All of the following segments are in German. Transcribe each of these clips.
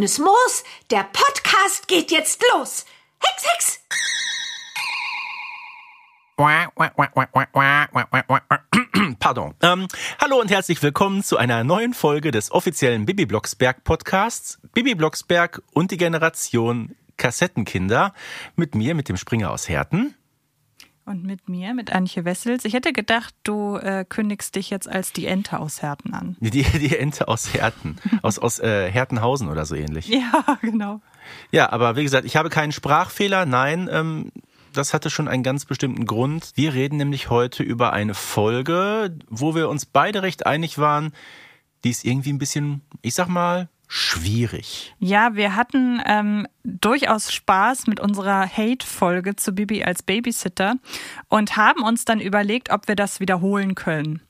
Grünes Moos, der Podcast geht jetzt los. Hex, Hex! Pardon. Ähm, hallo und herzlich willkommen zu einer neuen Folge des offiziellen Bibi Blocksberg Podcasts. Bibi Blocksberg und die Generation Kassettenkinder. Mit mir, mit dem Springer aus Herten. Und mit mir, mit Antje Wessels. Ich hätte gedacht, du äh, kündigst dich jetzt als die Ente aus Herten an. Die, die Ente aus Herten. aus aus äh, Hertenhausen oder so ähnlich. Ja, genau. Ja, aber wie gesagt, ich habe keinen Sprachfehler. Nein, ähm, das hatte schon einen ganz bestimmten Grund. Wir reden nämlich heute über eine Folge, wo wir uns beide recht einig waren, die ist irgendwie ein bisschen, ich sag mal, schwierig. Ja, wir hatten ähm, durchaus Spaß mit unserer Hate-Folge zu Bibi als Babysitter und haben uns dann überlegt, ob wir das wiederholen können.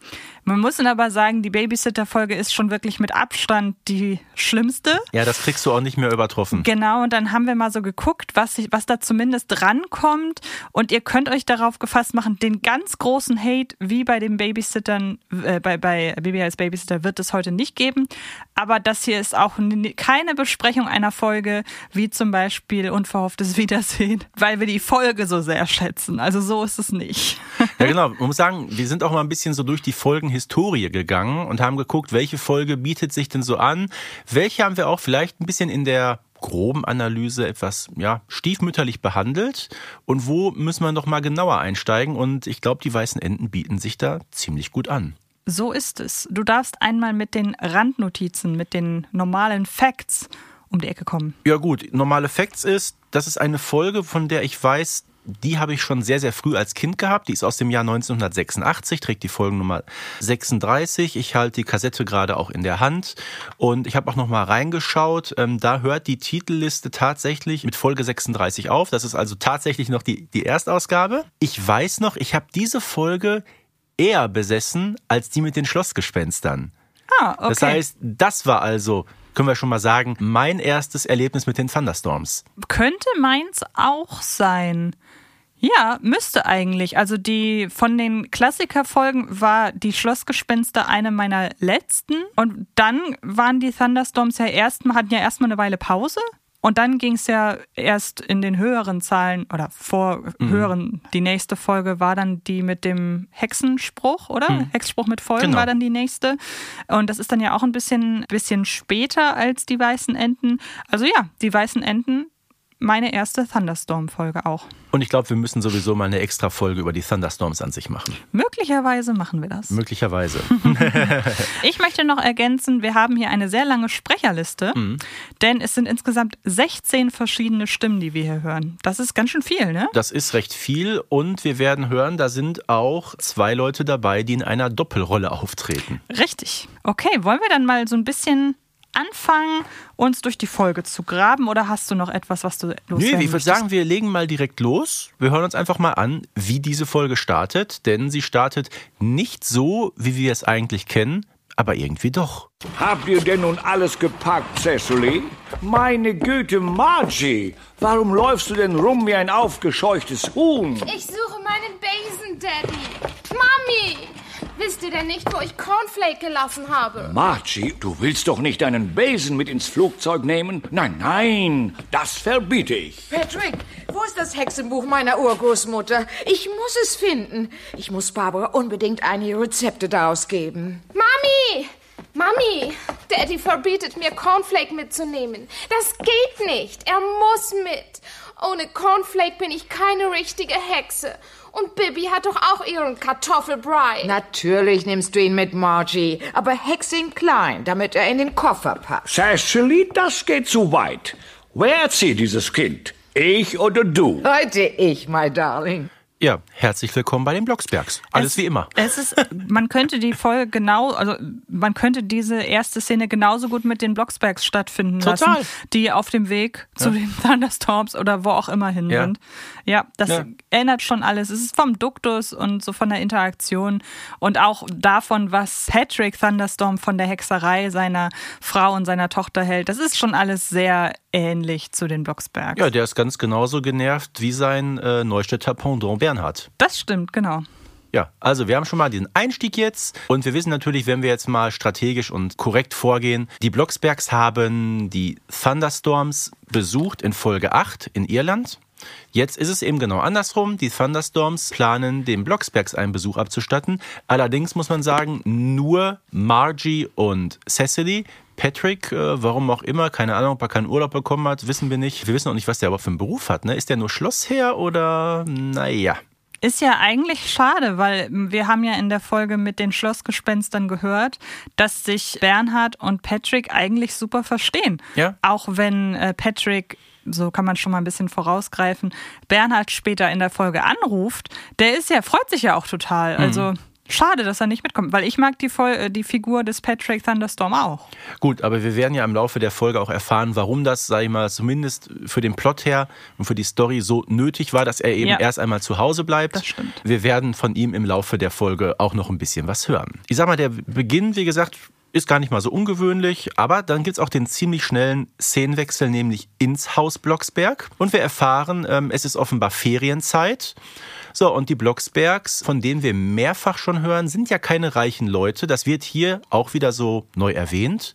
Man muss aber sagen, die Babysitter-Folge ist schon wirklich mit Abstand die schlimmste. Ja, das kriegst du auch nicht mehr übertroffen. Genau, und dann haben wir mal so geguckt, was, was da zumindest rankommt. Und ihr könnt euch darauf gefasst machen, den ganz großen Hate, wie bei den Babysittern, äh, bei, bei Baby als Babysitter, wird es heute nicht geben. Aber das hier ist auch keine Besprechung einer Folge, wie zum Beispiel Unverhofftes Wiedersehen, weil wir die Folge so sehr schätzen. Also so ist es nicht. Ja, genau. Man muss sagen, wir sind auch mal ein bisschen so durch die Folgen Historie gegangen und haben geguckt, welche Folge bietet sich denn so an. Welche haben wir auch vielleicht ein bisschen in der groben Analyse etwas ja, stiefmütterlich behandelt und wo müssen wir noch mal genauer einsteigen und ich glaube, die weißen Enden bieten sich da ziemlich gut an. So ist es. Du darfst einmal mit den Randnotizen, mit den normalen Facts um die Ecke kommen. Ja gut, normale Facts ist, das ist eine Folge, von der ich weiß, die habe ich schon sehr, sehr früh als Kind gehabt. Die ist aus dem Jahr 1986, trägt die Folgennummer 36. Ich halte die Kassette gerade auch in der Hand und ich habe auch noch mal reingeschaut. Ähm, da hört die Titelliste tatsächlich mit Folge 36 auf. Das ist also tatsächlich noch die, die Erstausgabe. Ich weiß noch, ich habe diese Folge eher besessen als die mit den Schlossgespenstern. Ah, okay. Das heißt, das war also können wir schon mal sagen, mein erstes Erlebnis mit den Thunderstorms. Könnte meins auch sein. Ja, müsste eigentlich. Also die von den Klassikerfolgen war die Schlossgespenster eine meiner letzten und dann waren die Thunderstorms ja erstmal hatten ja erstmal eine Weile Pause und dann ging es ja erst in den höheren Zahlen oder vor mhm. höheren. Die nächste Folge war dann die mit dem Hexenspruch, oder? Mhm. Hexspruch mit Folgen genau. war dann die nächste. Und das ist dann ja auch ein bisschen, bisschen später als die weißen Enten. Also ja, die weißen Enten meine erste Thunderstorm-Folge auch. Und ich glaube, wir müssen sowieso mal eine extra Folge über die Thunderstorms an sich machen. Möglicherweise machen wir das. Möglicherweise. ich möchte noch ergänzen, wir haben hier eine sehr lange Sprecherliste, mhm. denn es sind insgesamt 16 verschiedene Stimmen, die wir hier hören. Das ist ganz schön viel, ne? Das ist recht viel und wir werden hören, da sind auch zwei Leute dabei, die in einer Doppelrolle auftreten. Richtig. Okay, wollen wir dann mal so ein bisschen anfangen, uns durch die Folge zu graben oder hast du noch etwas, was du loswerden Nö, ich würde sagen, wir legen mal direkt los. Wir hören uns einfach mal an, wie diese Folge startet, denn sie startet nicht so, wie wir es eigentlich kennen, aber irgendwie doch. Habt ihr denn nun alles gepackt, Cecily? Meine Güte, Margie, warum läufst du denn rum wie ein aufgescheuchtes Huhn? Ich suche meinen Besen, Daddy. Mami! Wisst ihr denn nicht, wo ich Cornflake gelassen habe? Margie, du willst doch nicht deinen Besen mit ins Flugzeug nehmen? Nein, nein, das verbiete ich. Patrick, wo ist das Hexenbuch meiner Urgroßmutter? Ich muss es finden. Ich muss Barbara unbedingt einige Rezepte daraus geben. Mami! Mami, Daddy verbietet mir, Cornflake mitzunehmen. Das geht nicht. Er muss mit. Ohne Cornflake bin ich keine richtige Hexe. Und Bibi hat doch auch ihren Kartoffelbrei. Natürlich nimmst du ihn mit, Margie. Aber hex ihn klein, damit er in den Koffer passt. Cecily, das geht zu weit. Wer erzieht dieses Kind? Ich oder du? Heute ich, my darling. Ja, herzlich willkommen bei den Blocksbergs. Alles es, wie immer. Es ist, man könnte die Folge genau, also man könnte diese erste Szene genauso gut mit den Blocksbergs stattfinden Total. lassen, die auf dem Weg ja. zu den Thunderstorms oder wo auch immer hin ja. sind. Ja, das ja. erinnert schon alles. Es ist vom Duktus und so von der Interaktion und auch davon, was Patrick Thunderstorm von der Hexerei seiner Frau und seiner Tochter hält. Das ist schon alles sehr ähnlich zu den Blocksbergs. Ja, der ist ganz genauso genervt wie sein äh, Neustädter Pendant Bernhard. Das stimmt, genau. Ja, also wir haben schon mal diesen Einstieg jetzt und wir wissen natürlich, wenn wir jetzt mal strategisch und korrekt vorgehen, die Blocksbergs haben die Thunderstorms besucht in Folge 8 in Irland. Jetzt ist es eben genau andersrum. Die Thunderstorms planen, den Blocksbergs einen Besuch abzustatten. Allerdings muss man sagen, nur Margie und Cecily. Patrick, äh, warum auch immer, keine Ahnung, ob er keinen Urlaub bekommen hat, wissen wir nicht. Wir wissen auch nicht, was der überhaupt für einen Beruf hat. Ne? Ist der nur Schlossherr oder naja? Ist ja eigentlich schade, weil wir haben ja in der Folge mit den Schlossgespenstern gehört, dass sich Bernhard und Patrick eigentlich super verstehen. Ja. Auch wenn äh, Patrick, so kann man schon mal ein bisschen vorausgreifen, Bernhard später in der Folge anruft, der ist ja, freut sich ja auch total. Also schade, dass er nicht mitkommt, weil ich mag die, Fol äh, die Figur des Patrick Thunderstorm auch. Gut, aber wir werden ja im Laufe der Folge auch erfahren, warum das, sag ich mal, zumindest für den Plot her und für die Story so nötig war, dass er eben Ja. erst einmal zu Hause bleibt. Das stimmt. Wir werden von ihm im Laufe der Folge auch noch ein bisschen was hören. Ich sag mal, der Beginn, wie gesagt, ist gar nicht mal so ungewöhnlich, aber dann gibt's auch den ziemlich schnellen Szenenwechsel, nämlich ins Haus Blocksberg. Und wir erfahren, ähm, es ist offenbar Ferienzeit. So, und die Blocksbergs, von denen wir mehrfach schon hören, sind ja keine reichen Leute. Das wird hier auch wieder so neu erwähnt.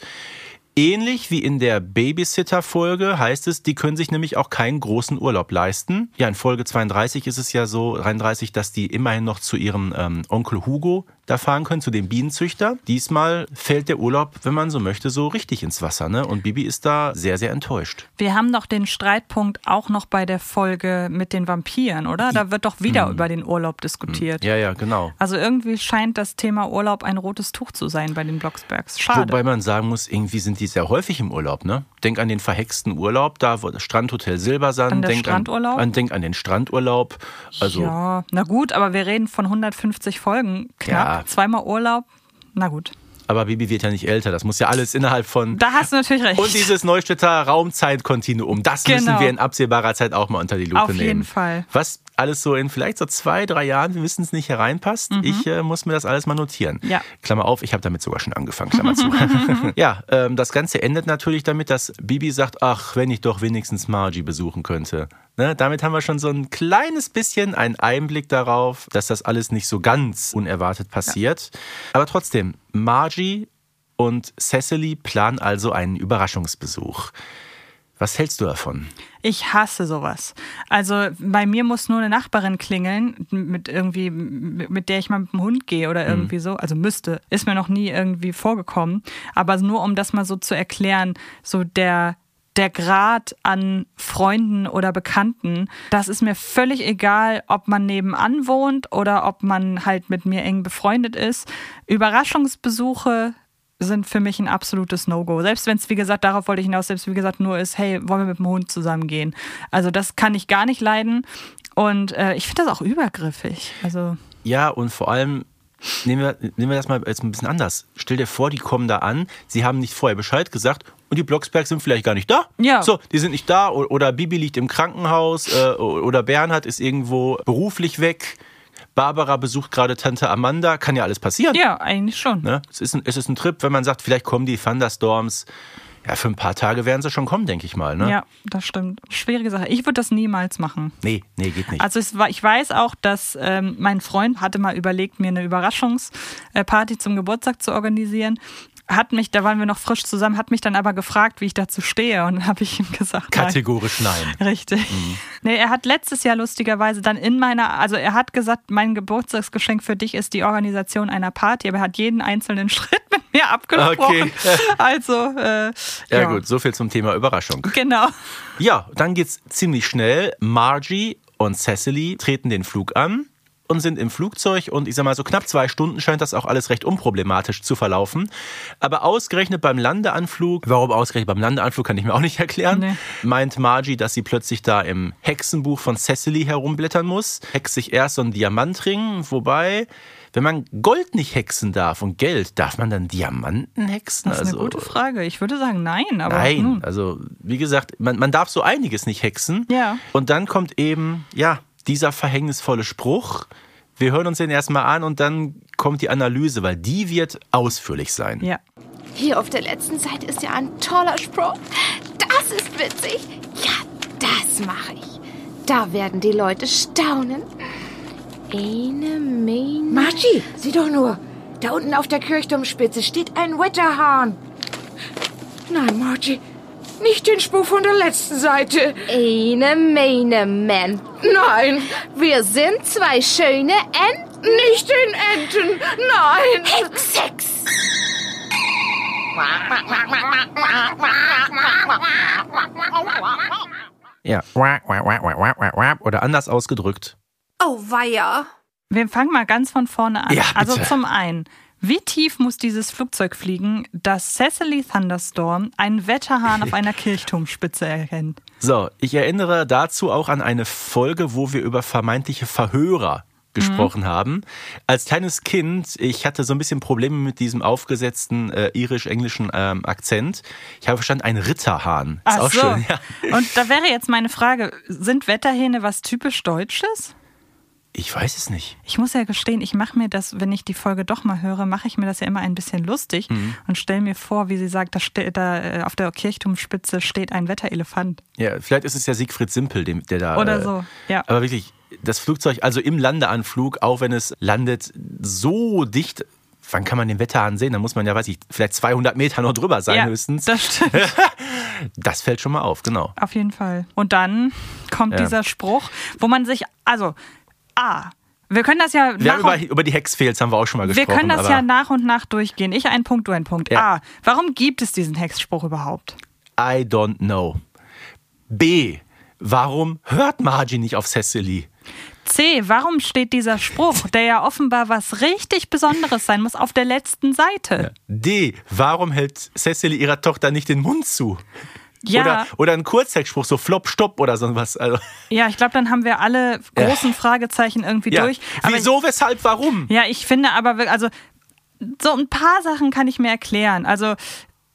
Ähnlich wie in der Babysitter-Folge heißt es, die können sich nämlich auch keinen großen Urlaub leisten. Ja, in Folge 32 ist es ja so, 33, dass die immerhin noch zu ihrem ähm, Onkel Hugo da fahren können, zu dem Bienenzüchter. Diesmal fällt der Urlaub, wenn man so möchte, so richtig ins Wasser. Ne? Und Bibi ist da sehr, sehr enttäuscht. Wir haben doch den Streitpunkt auch noch bei der Folge mit den Vampiren, oder? Da wird doch wieder über den Urlaub diskutiert. Ja, ja, genau. Also irgendwie scheint das Thema Urlaub ein rotes Tuch zu sein bei den Blocksbergs. Schade. Wobei man sagen muss, irgendwie sind die sehr häufig im Urlaub, ne? Denk an den verhexten Urlaub, da Strandhotel Silbersand. An denk Strandurlaub? An, an, denk an den Strandurlaub. Also, ja, na gut, aber wir reden von 150 Folgen knapp. Ja. Zweimal Urlaub. Na gut. aber Bibi wird ja nicht älter. Das muss ja alles innerhalb von. Da hast du natürlich recht. Und dieses Neustädter Raumzeitkontinuum, das müssen Genau. wir in absehbarer Zeit auch mal unter die Lupe Auf nehmen. jeden Fall. Was alles so in vielleicht so zwei, drei Jahren, wir wissen es nicht, hereinpasst. Ich äh, muss mir das alles mal notieren. Mhm. Ja. Klammer auf, ich habe damit sogar schon angefangen, Klammer zu. ja, ähm, das Ganze endet natürlich damit, dass Bibi sagt, ach, wenn ich doch wenigstens Margie besuchen könnte. Ne, damit haben wir schon so ein kleines bisschen einen Einblick darauf, dass das alles nicht so ganz unerwartet passiert. Aber trotzdem, Margie und Cecily planen also einen Überraschungsbesuch. Was hältst du davon? Ich hasse sowas. Also bei mir muss nur eine Nachbarin klingeln, mit irgendwie, mit der ich mal mit dem Hund gehe oder irgendwie so. Also müsste. Ist mir noch nie irgendwie vorgekommen. Aber nur um das mal so zu erklären, so der, der Grad an Freunden oder Bekannten, das ist mir völlig egal, ob man nebenan wohnt oder ob man halt mit mir eng befreundet ist. Überraschungsbesuche sind für mich ein absolutes No-Go. Selbst wenn es, wie gesagt, darauf wollte ich hinaus, selbst wie gesagt nur ist, hey, wollen wir mit dem Hund zusammengehen? Also das kann ich gar nicht leiden. Und äh, ich finde das auch übergriffig. Also Ja, und vor allem nehmen wir, nehmen wir das mal jetzt ein bisschen anders. Stell dir vor, die kommen da an, sie haben nicht vorher Bescheid gesagt und die Blocksbergs sind vielleicht gar nicht da. Ja. So, die sind nicht da oder Bibi liegt im Krankenhaus äh, oder Bernhard ist irgendwo beruflich weg. Barbara besucht gerade Tante Amanda, kann ja alles passieren. ja, eigentlich schon. Ne? Es, ist ein, es ist ein Trip, wenn man sagt, vielleicht kommen die Thunderstorms. Ja, für ein paar Tage werden sie schon kommen, denke ich mal. Ne? Ja, das stimmt. Schwierige Sache. Ich würde das niemals machen. Nee, nee, geht nicht. Also war, ich weiß auch, dass ähm, mein Freund hatte mal überlegt, mir eine Überraschungsparty zum Geburtstag zu organisieren. Hat mich, da waren wir noch frisch zusammen, hat mich dann aber gefragt, wie ich dazu stehe. Und dann habe ich ihm gesagt, nein. Kategorisch nein. Richtig. Nee, er hat letztes Jahr lustigerweise dann in meiner, also er hat gesagt, mein Geburtstagsgeschenk für dich ist die Organisation einer Party, aber er hat jeden einzelnen Schritt mit mir abgesprochen. Okay. Also, äh, Ja, gut, so viel zum Thema Überraschung. Genau. Ja, dann geht's ziemlich schnell. Margie und Cecily treten den Flug an und sind im Flugzeug und ich sag mal so knapp zwei Stunden scheint das auch alles recht unproblematisch zu verlaufen. Aber ausgerechnet beim Landeanflug, warum ausgerechnet beim Landeanflug kann ich mir auch nicht erklären, Nee. meint Margie, dass sie plötzlich da im Hexenbuch von Cecily herumblättern muss, hext sich erst so einen Diamantring, wobei wenn man Gold nicht hexen darf und Geld, darf man dann Diamanten hexen? Das ist eine gute Frage. Ich würde sagen nein, aber Nein, nun. also wie gesagt, man, man darf so einiges nicht hexen. Ja. Und dann kommt eben, ja, dieser verhängnisvolle Spruch. Wir hören uns den erstmal an und dann kommt die Analyse, weil die wird ausführlich sein. Ja. Hier auf der letzten Seite ist ja ein toller Spruch. Das ist witzig. Ja, das mache ich. Da werden die Leute staunen. Eine Menge. Margie, sieh doch nur. Da unten auf der Kirchturmspitze steht ein Wetterhahn. Nein, Margie, nicht den Spruch von der letzten Seite. Eine Menge, Mann. Nein, Wir sind zwei schöne Enten. nicht den Enten. Nein. Hex, Hex. Ja. Oder anders ausgedrückt. Oh, weia. Wir fangen mal ganz von vorne an. Ja, bitte. also zum einen, wie tief muss dieses Flugzeug fliegen, dass Cecily Thunderstorm einen Wetterhahn auf einer Kirchturmspitze erkennt? So, ich erinnere dazu auch an eine Folge, wo wir über vermeintliche Verhörer gesprochen haben. Als kleines Kind, ich hatte so ein bisschen Probleme mit diesem aufgesetzten äh, irisch-englischen ähm, Akzent. Ich habe verstanden, ein Ritterhahn. Ist Ach auch so. schön, ja. Und da wäre jetzt meine Frage, sind Wetterhähne was typisch Deutsches? Ich weiß es nicht. Ich muss ja gestehen, ich mache mir das, wenn ich die Folge doch mal höre, mache ich mir das ja immer ein bisschen lustig Mhm. und stelle mir vor, wie sie sagt, da, ste da äh, auf der Kirchturmspitze steht ein Wetterelefant. Ja, vielleicht ist es ja Siegfried Simpel, der da. Oder äh, so, ja. Aber wirklich, das Flugzeug, also im Landeanflug, auch wenn es landet, so dicht. Wann kann man den Wetterhahn sehen? Da muss man ja, weiß ich, vielleicht 200 Meter noch drüber sein ja, höchstens. das stimmt. Das fällt schon mal auf, genau. Auf jeden Fall. Und dann kommt Ja. dieser Spruch, wo man sich, also, A, wir können das ja Wir nach haben über, und, über die Hexfehls haben wir auch schon mal wir gesprochen. können das ja nach und nach durchgehen. Ich ein Punkt, du ein Punkt. Ja. A, warum gibt es diesen Hexspruch überhaupt? I don't know. B. Warum hört Margie nicht auf Cecily? C, warum steht dieser Spruch, der ja offenbar was richtig Besonderes sein muss, auf der letzten Seite? D. Warum hält Cecily ihrer Tochter nicht den Mund zu? Ja, Oder, oder ein Kurzzeitspruch, so Flop, Stopp oder so was. Also, ja, ich glaube, dann haben wir alle großen Fragezeichen irgendwie ja. durch. Aber Wieso, weshalb, warum? Ja, ich finde aber, also so ein paar Sachen kann ich mir erklären. Also,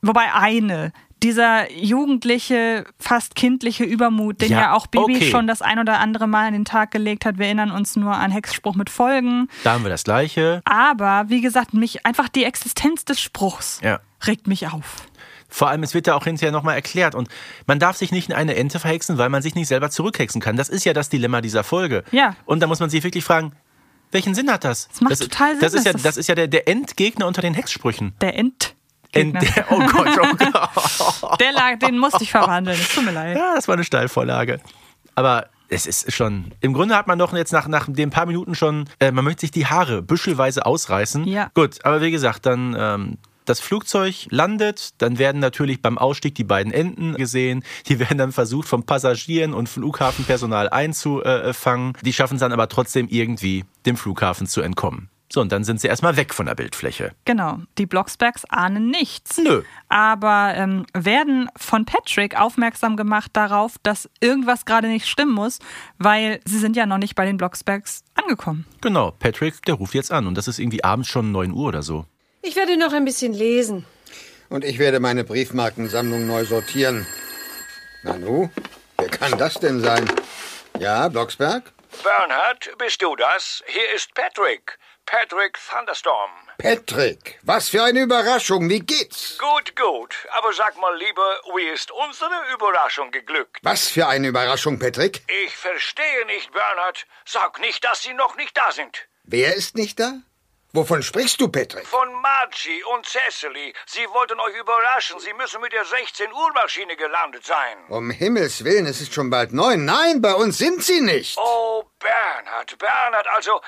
wobei eine, dieser jugendliche, fast kindliche Übermut, den ja, Ja, auch Bibi okay. schon das ein oder andere Mal an den Tag gelegt hat. Wir erinnern uns nur an Hexspruch mit Folgen. Da haben wir das Gleiche. Aber wie gesagt, mich einfach die Existenz des Spruchs Ja. regt mich auf. Vor allem, es wird ja auch hinterher nochmal erklärt. Und man darf sich nicht in eine Ente verhexen, weil man sich nicht selber zurückhexen kann. Das ist ja das Dilemma dieser Folge. Ja. Und da muss man sich wirklich fragen, welchen Sinn hat das? Das macht total Sinn, Das ist ja, das ist- das ja der, der Endgegner unter den Hexsprüchen. Der Ent. End, der, oh Gott, oh Gott. Der lag, den musste ich verwandeln. Es tut mir leid. Ja, das war eine Steilvorlage. Aber es ist schon. Im Grunde hat man doch jetzt nach, nach den paar Minuten schon, äh, man möchte sich die Haare büschelweise ausreißen. Ja. Gut, aber wie gesagt, dann. Ähm, das Flugzeug landet, dann werden natürlich beim Ausstieg die beiden Enten gesehen. Die werden dann versucht, von Passagieren und Flughafenpersonal einzufangen. Die schaffen es dann aber trotzdem irgendwie, dem Flughafen zu entkommen. So, und dann sind sie erstmal weg von der Bildfläche. Genau. Die Blocksbergs ahnen nichts. Nö. aber ähm, werden von Patrick aufmerksam gemacht darauf, dass irgendwas gerade nicht stimmen muss, weil sie sind ja noch nicht bei den Blocksbergs angekommen. Genau, Patrick, der ruft jetzt an. Und das ist irgendwie abends schon 9 Uhr oder so. Ich werde noch ein bisschen lesen. Und ich werde meine Briefmarkensammlung neu sortieren. Nanu, wer kann das denn sein? Ja, Blocksberg? Bernhard, bist du das? Hier ist Patrick. Patrick Thunderstorm. Patrick, was für eine Überraschung. Wie geht's? Gut, gut. Aber sag mal lieber, wie ist unsere Überraschung geglückt? Was für eine Überraschung, Patrick? Ich verstehe nicht, Bernhard. Sag nicht, dass Sie noch nicht da sind. Wer ist nicht da? Wovon sprichst du, Patrick? Von Margie und Cecily. Sie wollten euch überraschen. Sie müssen mit der 16-Uhr-Maschine gelandet sein. Um Himmels Willen, es ist schon bald neun. Nein, bei uns sind sie nicht. Oh, Bernhard, Bernhard, also,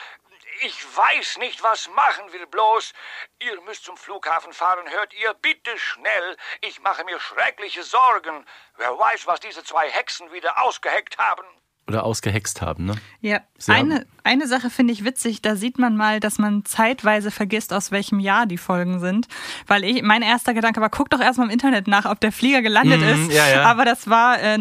ich weiß nicht, was machen will bloß. Ihr müsst zum Flughafen fahren, hört ihr? Bitte schnell. Ich mache mir schreckliche Sorgen. Wer weiß, was diese zwei Hexen wieder ausgeheckt haben. Oder ausgehext haben, ne? Ja, Sie haben- eine, eine Sache finde ich witzig, da sieht man mal, dass man zeitweise vergisst, aus welchem Jahr die Folgen sind. Weil ich, mein erster Gedanke war, guck doch erstmal im Internet nach, ob der Flieger gelandet Mhm, ist. ja, ja. Aber das war äh,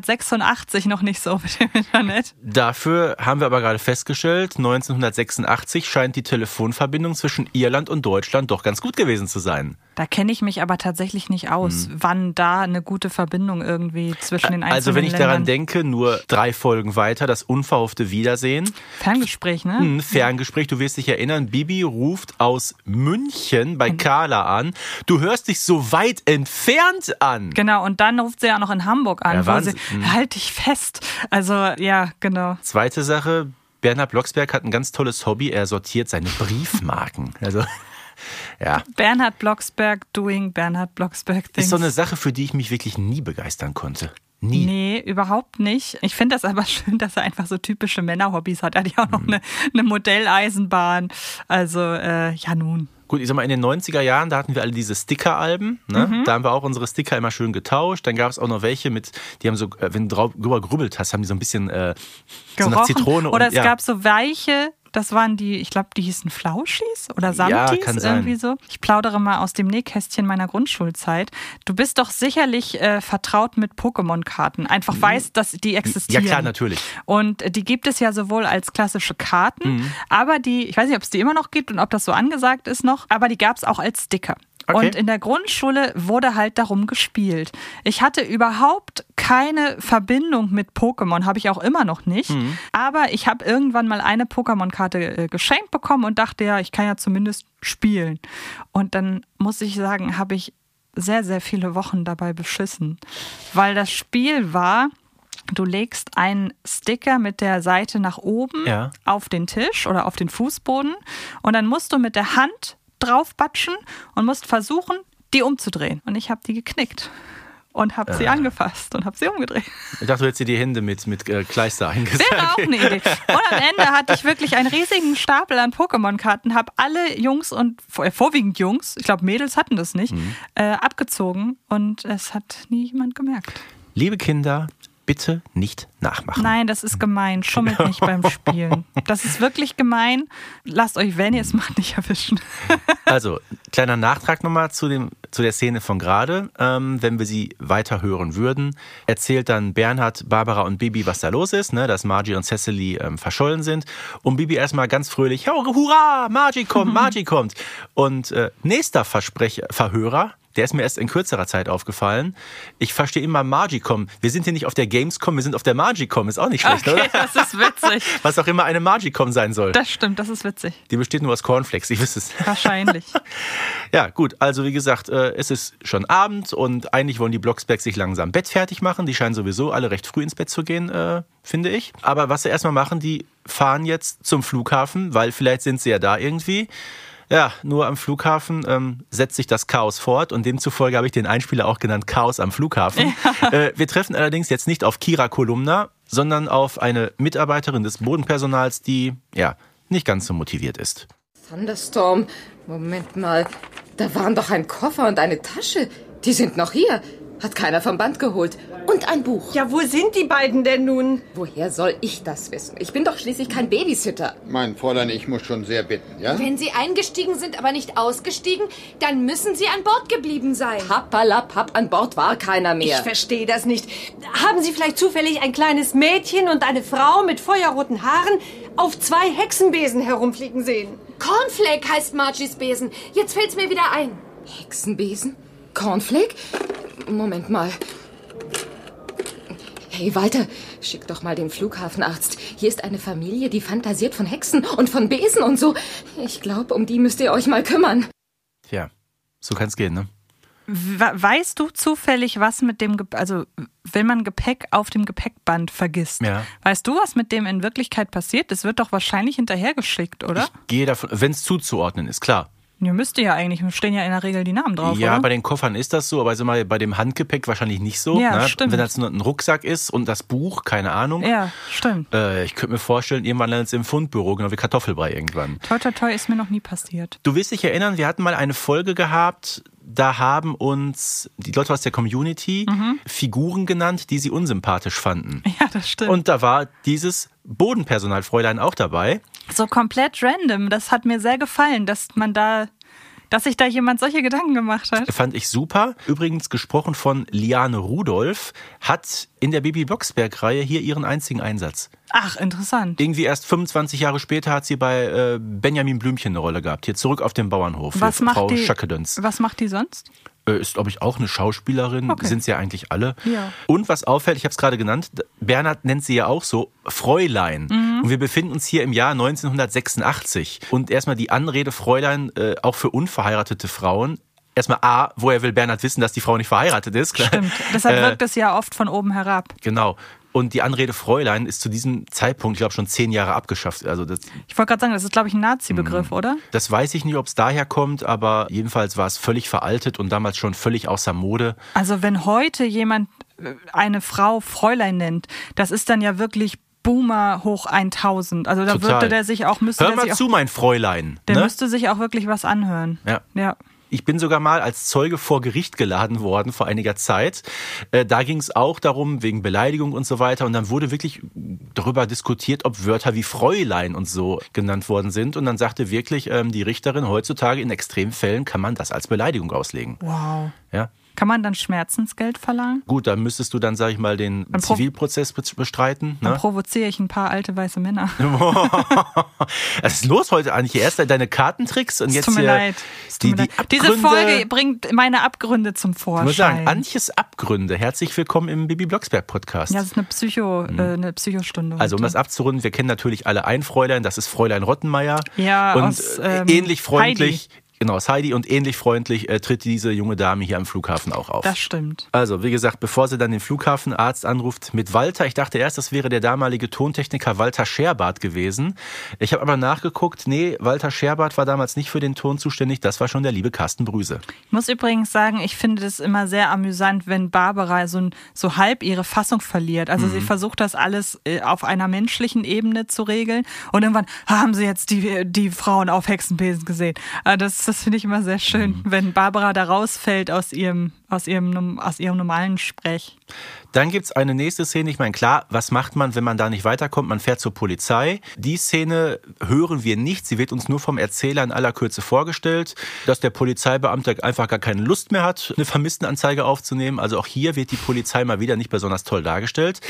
1986 noch nicht so mit dem Internet. Dafür haben wir aber gerade festgestellt, 1986 scheint die Telefonverbindung zwischen Irland und Deutschland doch ganz gut gewesen zu sein. Da kenne ich mich aber tatsächlich nicht aus, wann da eine gute Verbindung irgendwie zwischen den einzelnen Mhm. Also wenn ich Ländern. daran denke, nur drei Folgen weiter, das unverhoffte Wiedersehen. Ferngespräch, ne? Ein Ferngespräch, du wirst dich erinnern, Bibi ruft aus München bei Carla an. Du hörst dich so weit entfernt an. Genau, und dann ruft sie ja auch noch in Hamburg an, Ja, wo sie. Mhm. halt dich fest. Also, ja, genau. Zweite Sache, Bernhard Blocksberg hat ein ganz tolles Hobby. Er sortiert seine Briefmarken. Also, ja. Bernhard Blocksberg doing Bernhard Blocksberg things. Ist so eine Sache, für die ich mich wirklich nie begeistern konnte. Nie. Nee, überhaupt nicht. Ich finde das aber schön, dass er einfach so typische Männerhobbys hat. Er hat ja auch noch Mhm. eine, eine Modelleisenbahn. Also, äh, ja nun. Gut, ich sag mal, in den 90er Jahren, da hatten wir alle diese Sticker-Alben. Ne? Mhm. Da haben wir auch unsere Sticker immer schön getauscht. Dann gab es auch noch welche mit, die haben so, äh, wenn du drüber gerübbelt hast, haben die so ein bisschen äh, so nach. Zitrone Oder und es ja. gab so weiche, das waren die, ich glaube, die hießen Flauschis oder Samtis, kann sein. irgendwie so. Ich plaudere mal aus dem Nähkästchen meiner Grundschulzeit. Du bist doch sicherlich äh, vertraut mit Pokémon-Karten. Einfach weißt, dass die ja existieren. klar, natürlich. Und die gibt es ja sowohl als klassische Karten, Mhm. aber die, ich weiß nicht, ob es die immer noch gibt und ob das so angesagt ist noch, aber die gab es auch als Sticker. Okay. Und in der Grundschule wurde halt darum gespielt. Ich hatte überhaupt keine Verbindung mit Pokémon, habe ich auch immer noch nicht. Mhm. Aber ich habe irgendwann mal eine Pokémon-Karte äh, geschenkt bekommen und dachte, ja, ich kann ja zumindest spielen. Und dann muss ich sagen, habe ich sehr, sehr viele Wochen dabei beschissen. Weil das Spiel war, du legst einen Sticker mit der Seite nach oben Ja. auf den Tisch oder auf den Fußboden und dann musst du mit der Hand draufbatschen und musst versuchen, die umzudrehen. Und ich habe die geknickt und habe sie angefasst und habe sie umgedreht. Ich dachte, du hättest dir die Hände mit, mit äh, Kleister eingesetzt. Wäre auch eine Idee. Und am Ende hatte ich wirklich einen riesigen Stapel an Pokémon-Karten, habe alle Jungs und äh, vorwiegend Jungs, ich glaube Mädels hatten das nicht, äh, abgezogen und es hat nie jemand gemerkt. Liebe Kinder, bitte nicht nachmachen. Nein, das ist gemein. Schummelt nicht beim Spielen. Das ist wirklich gemein. Lasst euch, wenn ihr es macht, nicht erwischen. Also, kleiner Nachtrag nochmal zu, dem, zu der Szene von gerade. Ähm, wenn wir sie weiter hören würden, erzählt dann Bernhard, Barbara und Bibi, was da los ist, ne? dass Margie und Cecily ähm, verschollen sind. Und Bibi erstmal ganz fröhlich, "Oh, hurra, Margie kommt, Margie kommt. Und äh, nächster Versprecher, Verhörer, der ist mir erst in kürzerer Zeit aufgefallen. Ich verstehe immer Margie.com. Wir sind hier nicht auf der Gamescom, wir sind auf der Margie.com. Ist auch nicht schlecht, Okay, oder? das ist witzig. Was auch immer eine Margie.com sein soll. Das stimmt, das ist witzig. Die besteht nur aus Cornflakes, ich wüsste es. Wahrscheinlich. Ja, gut. Also wie gesagt, äh, es ist schon Abend und eigentlich wollen die Blocksbergs sich langsam Bett fertig machen. Die scheinen sowieso alle recht früh ins Bett zu gehen, äh, finde ich. Aber was sie erstmal machen, die fahren jetzt zum Flughafen, weil vielleicht sind sie ja da irgendwie. Ja, nur am Flughafen ähm, setzt sich das Chaos fort und demzufolge habe ich den Einspieler auch genannt Chaos am Flughafen. Äh, wir treffen allerdings jetzt nicht auf Kira Kolumna, sondern auf eine Mitarbeiterin des Bodenpersonals, die ja nicht ganz so motiviert ist. Thunderstorm, Moment mal. Da waren doch ein Koffer und eine Tasche. Die sind noch hier. Hat keiner vom Band geholt. Und ein Buch. Ja, wo sind die beiden denn nun? Woher soll ich das wissen? Ich bin doch schließlich kein Babysitter. Mein Fräulein, ich muss schon sehr bitten, ja? Wenn Sie eingestiegen sind, aber nicht ausgestiegen, dann müssen Sie an Bord geblieben sein. Pappalapapp, an Bord war keiner Ich mehr. verstehe das nicht. Haben Sie vielleicht zufällig ein kleines Mädchen und eine Frau mit feuerroten Haaren auf zwei Hexenbesen herumfliegen sehen? Cornflake heißt Margies Besen. Jetzt fällt's mir wieder ein. Hexenbesen? Cornflake? Moment mal. Hey, Walter, schick doch mal den Flughafenarzt. Hier ist eine Familie, die fantasiert von Hexen und von Besen und so. Ich glaube, um die müsst ihr euch mal kümmern. Tja, so kann es gehen, ne? We- Weißt du zufällig, was mit dem, Ge also wenn man Gepäck auf dem Gepäckband vergisst, Ja. weißt du, was mit dem in Wirklichkeit passiert? Das wird doch wahrscheinlich hinterhergeschickt, oder? Ich gehe davon, wenn es zuzuordnen ist, klar. Ihr müsste ja eigentlich, stehen ja in der Regel die Namen drauf, ja, oder? bei den Koffern ist das so, aber also mal bei dem Handgepäck wahrscheinlich nicht so. Ja, ne? stimmt. Wenn das nur ein Rucksack ist und das Buch, keine Ahnung. ja, stimmt. Äh, ich könnte mir vorstellen, irgendwann landet es im Fundbüro, genau wie Kartoffelbrei irgendwann. Toi, toi, toi, ist mir noch nie passiert. Du wirst dich erinnern, wir hatten mal eine Folge gehabt, da haben uns die Leute aus der Community Mhm. Figuren genannt, die sie unsympathisch fanden. Ja, das stimmt. Und da war dieses Bodenpersonalfräulein auch dabei. So komplett random. Das hat mir sehr gefallen, dass man da, dass sich da jemand solche Gedanken gemacht hat. Fand ich super. Übrigens gesprochen von Liane Rudolph, hat in der Bibi Blocksberg-Reihe hier ihren einzigen Einsatz. Ach, interessant. Irgendwie erst 25 Jahre später hat sie bei äh, Benjamin Blümchen eine Rolle gehabt. Hier zurück auf dem Bauernhof. Was macht Frau die? Schackedöns. Was macht die sonst? Äh, ist, glaube ich, auch eine Schauspielerin. Okay. Sind sie ja eigentlich alle. Ja. Und was auffällt, ich habe es gerade genannt, Bernhard nennt sie ja auch so, Fräulein. Mhm. Und wir befinden uns hier im Jahr 1986. Und erstmal die Anrede Fräulein, äh, auch für unverheiratete Frauen. Erstmal A, woher will Bernhard wissen, dass die Frau nicht verheiratet ist? Klar. Stimmt. Deshalb Äh, wirkt es ja oft von oben herab. Genau. Und die Anrede Fräulein ist zu diesem Zeitpunkt, ich glaube, schon zehn Jahre abgeschafft. Also das, Ich wollte gerade sagen, das ist, glaube ich, ein Nazi-Begriff, oder? das weiß ich nicht, ob es daher kommt, aber jedenfalls war es völlig veraltet und damals schon völlig außer Mode. Also wenn heute jemand äh, eine Frau Fräulein nennt, das ist dann ja wirklich Boomer hoch 1000. Also da Total. würde der sich auch, müsste Hör mal sich auch, zu, mein Fräulein. der ne? müsste sich auch wirklich was anhören. Ja. Ja. Ich bin sogar mal als Zeuge vor Gericht geladen worden vor einiger Zeit. Äh, da ging es auch darum, wegen Beleidigung und so weiter. Und dann wurde wirklich darüber diskutiert, ob Wörter wie Fräulein und so genannt worden sind. Und dann sagte wirklich ähm, die Richterin, heutzutage in Extremfällen kann man das als Beleidigung auslegen. Wow. Ja. Kann man dann Schmerzensgeld verlangen? Gut, dann müsstest du dann, sag ich mal, den Dann Zivilprozess be- bestreiten. Dann Ne? provoziere ich ein paar alte weiße Männer. Was ist los heute eigentlich? Erst deine Kartentricks und Es jetzt tut mir hier leid. Die, die. Diese. Folge bringt meine Abgründe zum Ich Vorschein. muss sagen, Antjes Abgründe. Herzlich willkommen im Bibi Blocksberg Podcast. ja, das ist eine Psycho, äh, eine Psychostunde. Also um das abzurunden, wir kennen natürlich alle ein Fräulein, das ist Fräulein Rottenmeier. Ja, und aus, äh, ähm, ähnlich freundlich, Heidi. Genau, aus Heidi und ähnlich freundlich äh, tritt diese junge Dame hier am Flughafen auch auf. Das stimmt. Also, wie gesagt, bevor sie dann den Flughafenarzt anruft mit Walter, ich dachte erst, das wäre der damalige Tontechniker Walter Scherbart gewesen. Ich habe aber nachgeguckt, nee, Walter Scherbart war damals nicht für den Ton zuständig, das war schon der liebe Carsten Brüse. Ich muss übrigens sagen, ich finde das immer sehr amüsant, wenn Barbara so, so halb ihre Fassung verliert. Also Mhm. sie versucht das alles äh, auf einer menschlichen Ebene zu regeln und irgendwann haben sie jetzt die, die Frauen auf Hexenbesen gesehen. Äh, Das, das finde ich immer sehr schön, Mhm. wenn Barbara da rausfällt aus ihrem, aus ihrem, aus ihrem normalen Sprech. Dann gibt's eine nächste Szene. Ich meine, klar, was macht man, wenn man da nicht weiterkommt? Man fährt zur Polizei. Die Szene hören wir nicht. Sie wird uns nur vom Erzähler in aller Kürze vorgestellt, dass der Polizeibeamte einfach gar keine Lust mehr hat, eine Vermisstenanzeige aufzunehmen. Also auch hier wird die Polizei mal wieder nicht besonders toll dargestellt.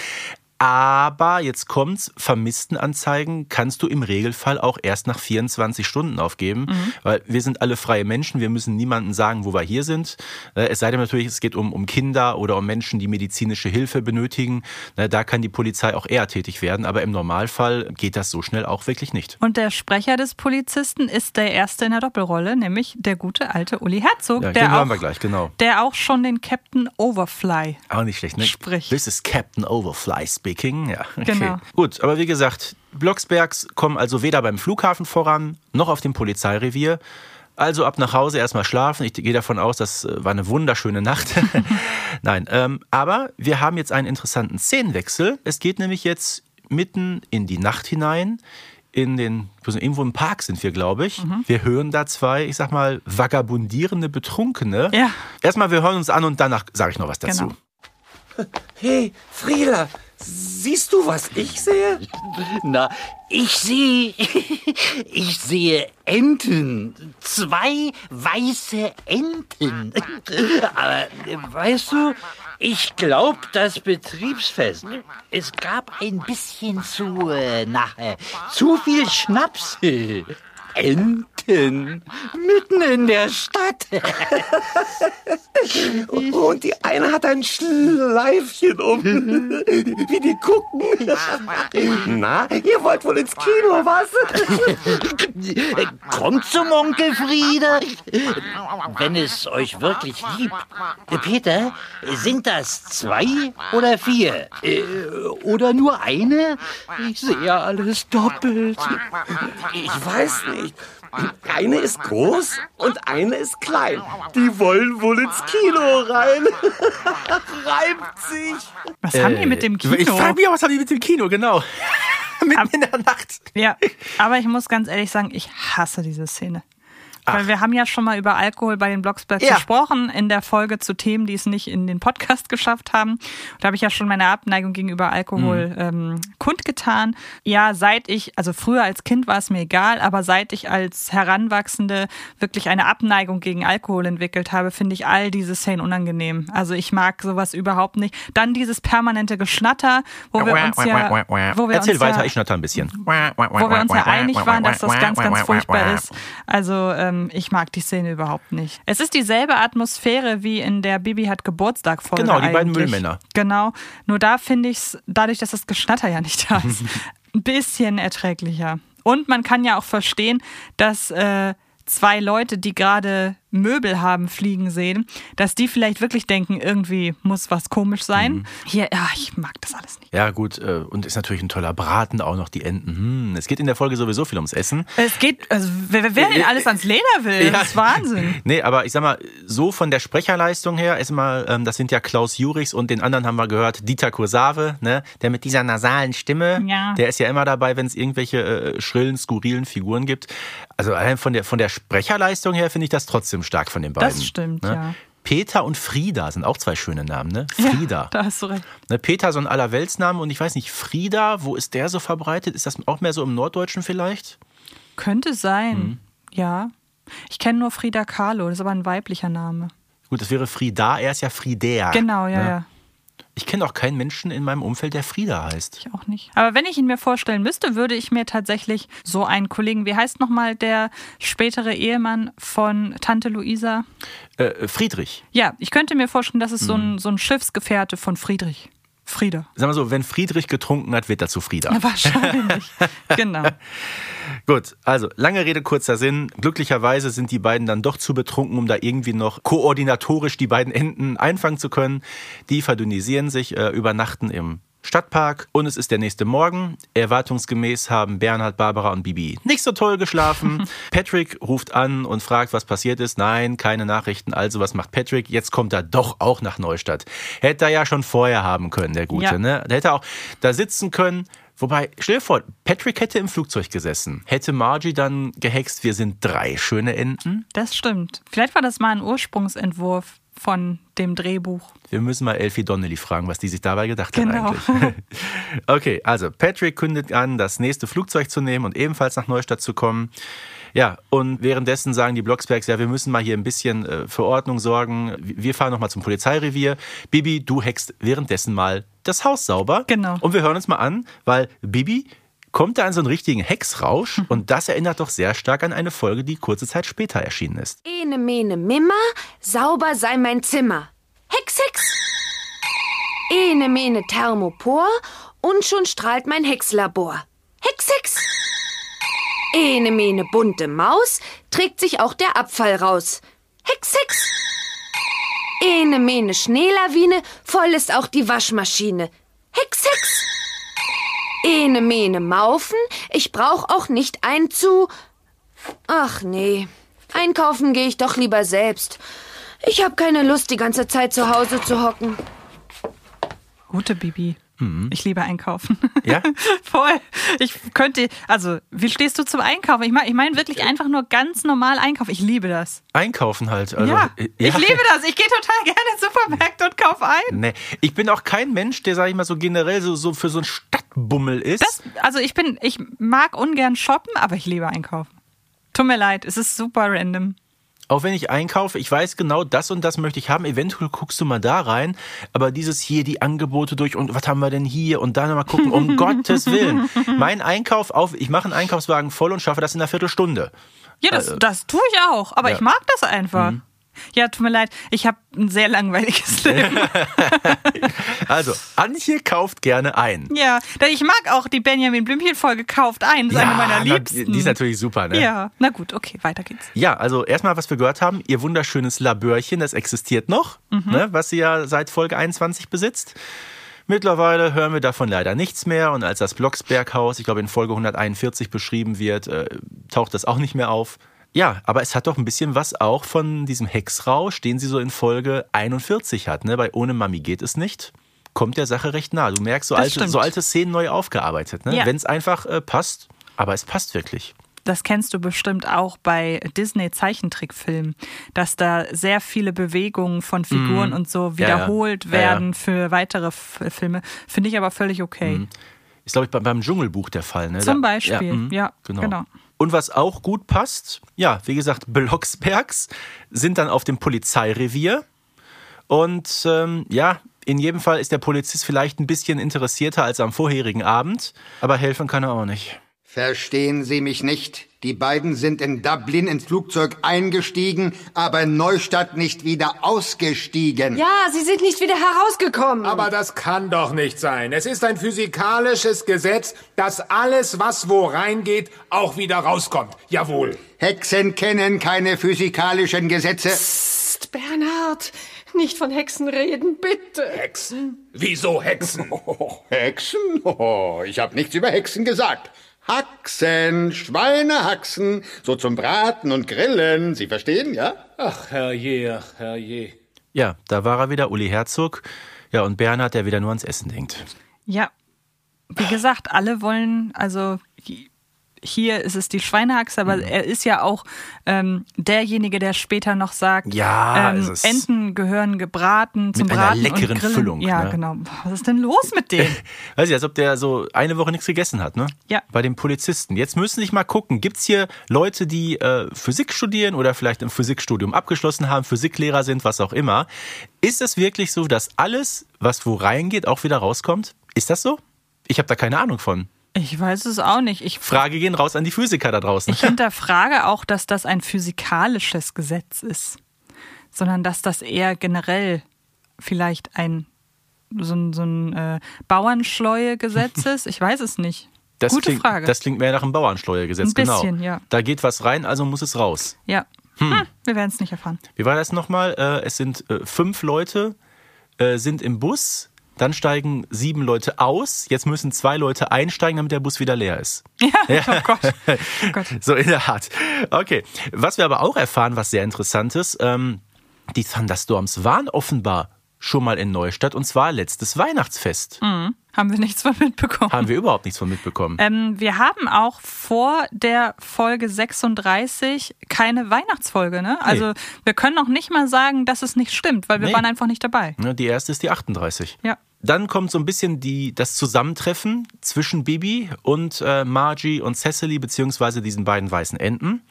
Aber jetzt kommt's, Vermisstenanzeigen kannst du im Regelfall auch erst nach 24 Stunden aufgeben, weil wir sind alle freie Menschen, wir müssen niemandem sagen, wo wir hier sind. Äh, Es sei denn natürlich, es geht um, um Kinder oder um Menschen, die medizinische Hilfe benötigen. Na, Da kann die Polizei auch eher tätig werden, aber im Normalfall geht das so schnell auch wirklich nicht. Und der Sprecher des Polizisten ist der erste in der Doppelrolle, nämlich der gute alte Uli Herzog, Ja, der, wir auch, gleich, genau. der auch schon den Captain Overfly Auch nicht schlecht, ne? Sprich. This is Captain Overfly speaking. Ja, okay. Genau. Gut, aber wie gesagt, Blocksbergs kommen also weder beim Flughafen voran, noch auf dem Polizeirevier. Also ab nach Hause erstmal schlafen. Ich gehe davon aus, das äh, war eine wunderschöne Nacht. Nein, ähm, aber wir haben jetzt einen interessanten Szenenwechsel. Es geht nämlich jetzt mitten in die Nacht hinein. In den, irgendwo im Park sind wir, glaube ich. Mhm. Wir hören da zwei, ich sag mal, vagabundierende Betrunkene. Ja. Erstmal, wir hören uns an und danach sage ich noch was dazu. Genau. Hey, Frieda, siehst du, was ich sehe? Na, ich sehe, ich sehe Enten. Zwei weiße Enten. Aber weißt du, ich glaube, das Betriebsfest, es gab ein bisschen zu, äh, na, äh, zu viel Schnaps. Enten mitten in der Stadt. Und die eine hat ein Schleifchen um. Wie die gucken. Na, ihr wollt wohl ins Kino, was? Kommt zum Onkel Friede, wenn es euch wirklich liebt. Peter, sind das zwei oder vier? Äh, Oder nur eine? Ich sehe alles doppelt. Ich weiß nicht. Eine ist groß und eine ist klein. Die wollen wohl ins Kino rein. Reibt sich. Was haben die mit dem Kino? Äh, Ich frage mich auch, was haben die mit dem Kino, genau. Mitten in der Nacht. Ja, aber ich muss ganz ehrlich sagen, ich hasse diese Szene. Weil wir haben ja schon mal über Alkohol bei den Blogsbergs Ja. gesprochen, in der Folge zu Themen, die es nicht in den Podcast geschafft haben. Da habe ich ja schon meine Abneigung gegenüber Alkohol ähm, kundgetan. Ja, seit ich, also früher als Kind war es mir egal, aber seit ich als Heranwachsende wirklich eine Abneigung gegen Alkohol entwickelt habe, finde ich all diese Szenen unangenehm. Also ich mag sowas überhaupt nicht. Dann dieses permanente Geschnatter, wo wir uns ja, wo wir Erzähl uns weiter, ja, ich schnatter ein bisschen. wo wir uns ja einig waren, dass das ganz, ganz furchtbar ist. Also ähm, ich mag die Szene überhaupt nicht. Es ist dieselbe Atmosphäre wie in der Bibi hat Geburtstag Folge. Genau, die beiden eigentlich. Müllmänner. Genau. Nur da finde ich es, dadurch, dass das Geschnatter ja nicht da ist, ein bisschen erträglicher. Und man kann ja auch verstehen, dass äh, zwei Leute, die gerade Möbel haben fliegen sehen, dass die vielleicht wirklich denken, irgendwie muss was komisch sein. Mhm. Hier, ja, ich mag das alles nicht. Ja, gut, äh, und ist natürlich ein toller Braten, auch noch die Enten. Hm, es geht in der Folge sowieso viel ums Essen. Es geht, also wer, wer denn alles ans Leder will, das ist Wahnsinn. Nee, aber ich sag mal, so von der Sprecherleistung her, erstmal, ähm, das sind ja Klaus Jurichs und den anderen haben wir gehört, Dieter Kursave, ne, der mit dieser nasalen Stimme, Ja. der ist ja immer dabei, wenn es irgendwelche äh, schrillen, skurrilen Figuren gibt. Also allein von der, von der Sprecherleistung her finde ich das trotzdem stark von den beiden. Das stimmt, ne? ja. Peter und Frieda sind auch zwei schöne Namen, ne? Frieda. Ja, da hast du recht. Ne, Peter so ein Allerweltsname und ich weiß nicht, Frieda, wo ist der so verbreitet? Ist das auch mehr so im Norddeutschen vielleicht? Könnte sein, Mhm. ja. Ich kenne nur Frida Kahlo, das ist aber ein weiblicher Name. Gut, das wäre Frieda, er ist ja Friedea. Genau, ja, ne? ja. Ich kenne auch keinen Menschen in meinem Umfeld, der Frieda heißt. Ich auch nicht. Aber wenn ich ihn mir vorstellen müsste, würde ich mir tatsächlich so einen Kollegen, wie heißt nochmal der spätere Ehemann von Tante Luisa? Äh, Friedrich. Ja, ich könnte mir vorstellen, das ist so, Mhm. ein, so ein Schiffsgefährte von Friedrich. Frieda. Sag mal so, wenn Friedrich getrunken hat, wird er zu Frieda. Ja, wahrscheinlich. genau. Gut, also lange Rede, kurzer Sinn. Glücklicherweise sind die beiden dann doch zu betrunken, um da irgendwie noch koordinatorisch die beiden Enden einfangen zu können. Die verdünnisieren sich, äh, übernachten im Stadtpark und es ist der nächste Morgen. Erwartungsgemäß haben Bernhard, Barbara und Bibi nicht so toll geschlafen. Patrick ruft an und fragt, was passiert ist. Nein, keine Nachrichten. Also, was macht Patrick? Jetzt kommt er doch auch nach Neustadt. Hätte er ja schon vorher haben können, der Gute. Ja. Ne? Hätte auch da sitzen können. Wobei, stell dir vor, Patrick hätte im Flugzeug gesessen. Hätte Margie dann gehext, wir sind drei schöne Enten? Das stimmt. Vielleicht war das mal ein Ursprungsentwurf von dem Drehbuch. Wir müssen mal Elfie Donnelly fragen, was die sich dabei gedacht Genau. hat eigentlich. okay, also Patrick kündigt an, das nächste Flugzeug zu nehmen und ebenfalls nach Neustadt zu kommen. Ja, und währenddessen sagen die Blocksbergs, ja, wir müssen mal hier ein bisschen äh, für Ordnung sorgen. Wir fahren nochmal zum Polizeirevier. Bibi, du hackst währenddessen mal das Haus sauber. Genau. Und wir hören uns mal an, weil Bibi kommt da an so einen richtigen Hexrausch Mhm. und das erinnert doch sehr stark an eine Folge, die kurze Zeit später erschienen ist. Ene, mene, mimmer, sauber sei mein Zimmer. Hex, hex. Ene, mene, Thermopor und schon strahlt mein Hexlabor. Hex, hex. Ene, mene, bunte Maus, trägt sich auch der Abfall raus. Hex, hex. Ene, mene, Schneelawine, voll ist auch die Waschmaschine. Hex, hex. Ene, mene, Maufen, ich brauch auch nicht ein zu... Ach nee, einkaufen gehe ich doch lieber selbst. Ich habe keine Lust, die ganze Zeit zu Hause zu hocken. Gute Bibi. Ich liebe Einkaufen. Mhm. Ja? Voll. Ich könnte, also, wie stehst du zum Einkaufen? Ich meine ich mein wirklich einfach nur ganz normal einkaufen. Ich liebe das. Einkaufen halt. Also, ja, äh, ich liebe das. Ich gehe total gerne in Supermärkte und kaufe ein. Nee, ich bin auch kein Mensch, der, sag ich mal, so generell so, so für so einen Stadtbummel ist. Das, also ich bin, ich mag ungern shoppen, aber ich liebe einkaufen. Tut mir leid, es ist super random. Auch wenn ich einkaufe, ich weiß genau, das und das möchte ich haben. Eventuell guckst du mal da rein, aber dieses hier, die Angebote durch und was haben wir denn hier und dann mal gucken, um Gottes Willen. Mein Einkauf auf, ich mache einen Einkaufswagen voll und schaffe das in einer Viertelstunde. Ja, das, Also- das tue ich auch, aber Ja. ich mag das einfach. Ja, tut mir leid, ich habe ein sehr langweiliges Leben. Also, Antje kauft gerne ein. ja, denn ich mag auch die Benjamin Blümchen-Folge Kauft ein, das ist eine meiner Liebsten. Die ist natürlich super, ne? Ja, na gut, okay, weiter geht's. Ja, also erstmal, was wir gehört haben, ihr wunderschönes Labörchen, das existiert noch, Mhm. ne, was sie ja seit Folge 21 besitzt. Mittlerweile hören wir davon leider nichts mehr und als das Blocksberghaus, ich glaube in Folge 141 beschrieben wird, äh, taucht das auch nicht mehr auf. Ja, aber es hat doch ein bisschen was auch von diesem Hexrausch, den sie so in Folge 41 hat. Ne? Bei Ohne Mami geht es nicht. Kommt der Sache recht nah. Du merkst, so, alte, so alte Szenen neu aufgearbeitet. Ne? Ja. Wenn es einfach äh, passt, aber es passt wirklich. Das kennst du bestimmt auch bei Disney-Zeichentrickfilmen, dass da sehr viele Bewegungen von Figuren Mhm. und so Ja, ja. wiederholt Ja, werden ja. für weitere F Filme. Finde ich aber völlig okay. Ist, glaube ich, bei- beim Dschungelbuch der Fall. Ne? Zum Da- Beispiel, mhm, ja, genau. Und was auch gut passt, ja, wie gesagt, Blocksbergs sind dann auf dem Polizeirevier. Und ähm, ja, in jedem Fall ist der Polizist vielleicht ein bisschen interessierter als am vorherigen Abend, aber helfen kann er auch nicht. Verstehen Sie mich nicht? Die beiden sind in Dublin ins Flugzeug eingestiegen, aber in Neustadt nicht wieder ausgestiegen. Ja, sie sind nicht wieder herausgekommen. Aber das kann doch nicht sein. Es ist ein physikalisches Gesetz, dass alles, was wo reingeht, auch wieder rauskommt. Jawohl. Hexen kennen keine physikalischen Gesetze. Psst, Bernhard, nicht von Hexen reden, bitte. Hexen? Wieso Hexen? Oh, Hexen? Oh, ich habe nichts über Hexen gesagt. Haxen, Schweinehaxen, so zum Braten und Grillen. Sie verstehen, ja? Ach, herrje, ach, herrje. Ja, da war er wieder, Uli Herzog. Ja, und Bernhard, der wieder nur ans Essen denkt. Ja, wie gesagt, alle wollen, also hier ist es die Schweinehaxe, aber er ist ja auch ähm, derjenige, der später noch sagt, Ja, ähm, es Enten gehören gebraten zum Mit einer Braten leckeren und Grillen. Füllung, Ja, ne? genau. Was ist denn los mit dem? Weiß ich, als ob der so eine Woche nichts gegessen hat, ne? Ja. Bei den Polizisten. Jetzt müssen sich mal gucken, gibt's hier Leute, die äh, Physik studieren oder vielleicht im Physikstudium abgeschlossen haben, Physiklehrer sind, was auch immer. Ist es wirklich so, dass alles, was wo reingeht, auch wieder rauskommt? Ist das so? Ich habe da keine Ahnung von. Ich weiß es auch nicht. Ich, Frage gehen raus an die Physiker da draußen. ich hinterfrage auch, dass das ein physikalisches Gesetz ist, sondern dass das eher generell vielleicht ein so ein, so ein äh, Bauernschleue-Gesetz ist. Ich weiß es nicht. Das Gute klingt, Frage. Das klingt mehr nach einem Bauernsteuergesetz, Ein bisschen, genau. ja. Da geht was rein, also muss es raus. ja. Hm, wir werden es nicht erfahren. Wie war das nochmal? Äh, es sind äh, fünf Leute, äh, sind im Bus, dann steigen sieben Leute aus, jetzt müssen zwei Leute einsteigen, damit der Bus wieder leer ist. Ja, oh Gott. Oh Gott. So in der Art. Okay. Was wir aber auch erfahren, was sehr interessant ist, ähm, die Thunderstorms waren offenbar schon mal in Neustadt und zwar letztes Weihnachtsfest. Mhm. Haben wir nichts von mitbekommen. Haben wir überhaupt nichts von mitbekommen. Ähm, wir haben auch vor der Folge 36 keine Weihnachtsfolge, ne? Also wir können noch nicht mal sagen, dass es nicht stimmt, weil wir Nee. waren einfach nicht dabei. Ne, Die erste ist die 38. Ja. Dann kommt so ein bisschen die, das Zusammentreffen zwischen Bibi und äh, Margie und Cecily, beziehungsweise diesen beiden weißen Enten.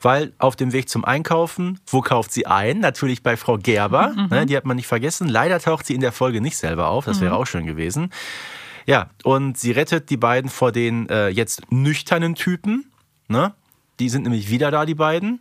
Weil auf dem Weg zum Einkaufen, wo kauft sie ein? Natürlich bei Frau Gerber. Mhm. Ne, die hat man nicht vergessen. Leider taucht sie in der Folge nicht selber auf. Das wäre Mhm. auch schön gewesen. Ja, und sie rettet die beiden vor den äh, jetzt nüchternen Typen. Ne? Die sind nämlich wieder da, die beiden.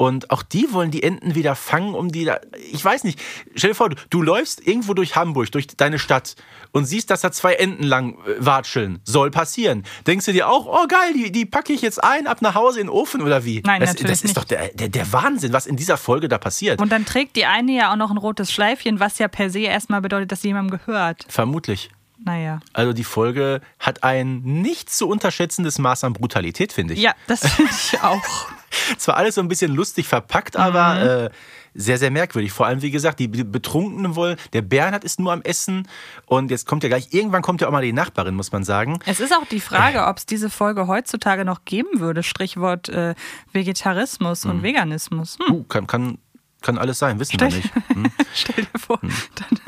Und auch die wollen die Enten wieder fangen, um die da. Ich weiß nicht. Stell dir vor, du, du läufst irgendwo durch Hamburg, durch deine Stadt und siehst, dass da zwei Enten lang äh, watscheln. Soll passieren. Denkst du dir auch, oh geil, die, die packe ich jetzt ein, ab nach Hause in den Ofen oder wie? Nein, das, natürlich das ist nicht. doch der, der, der Wahnsinn, was in dieser Folge da passiert. Und dann trägt die eine ja auch noch ein rotes Schleifchen, was ja per se erstmal bedeutet, dass sie jemandem gehört. Vermutlich. Naja. Also die Folge hat ein nicht zu unterschätzendes Maß an Brutalität, finde ich. Ja, das finde ich auch. Zwar alles so ein bisschen lustig verpackt, Mhm. aber äh, sehr, sehr merkwürdig. Vor allem, wie gesagt, die Betrunkenen wollen, der Bernhard ist nur am Essen und jetzt kommt ja gleich, irgendwann kommt ja auch mal die Nachbarin, muss man sagen. Es ist auch die Frage, ob es diese Folge heutzutage noch geben würde. Strichwort äh, Vegetarismus und Veganismus. Hm. Uh, kann, kann, kann alles sein, wissen wir Stell- nicht. Hm. Stell dir vor, dann,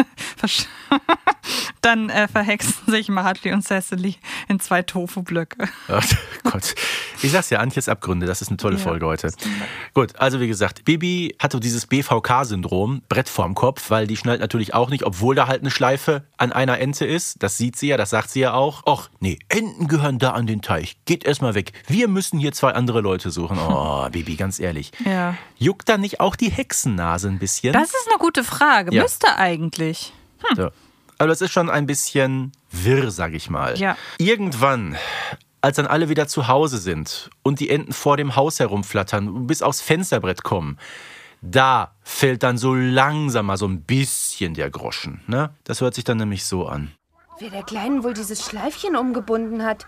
versch- dann äh, verhexen sich Martley und Cecily in zwei Tofu-Blöcke. Ach Gott. Ich sag's ja, Antjes Abgründe, das ist eine tolle Ja, Folge heute. Gut, also wie gesagt, Bibi hatte dieses BVK-Syndrom, Brett vorm Kopf, weil die schnallt natürlich auch nicht, obwohl da halt eine Schleife an einer Ente ist. Das sieht sie ja, das sagt sie ja auch. Och, nee, Enten gehören da an den Teich. Geht erstmal weg. Wir müssen hier zwei andere Leute suchen. Oh, Bibi, ganz ehrlich. Ja. Juckt da nicht auch die Hexennase ein bisschen? Das ist eine gute Frage. Ja. Müsste eigentlich. So. Aber das ist schon ein bisschen wirr, sag ich mal. Ja. Irgendwann, als dann alle wieder zu Hause sind und die Enten vor dem Haus herumflattern und bis aufs Fensterbrett kommen, da fällt dann so langsam mal so ein bisschen der Groschen. Ne? Das hört sich dann nämlich so an. Wer der Kleinen wohl dieses Schleifchen umgebunden hat.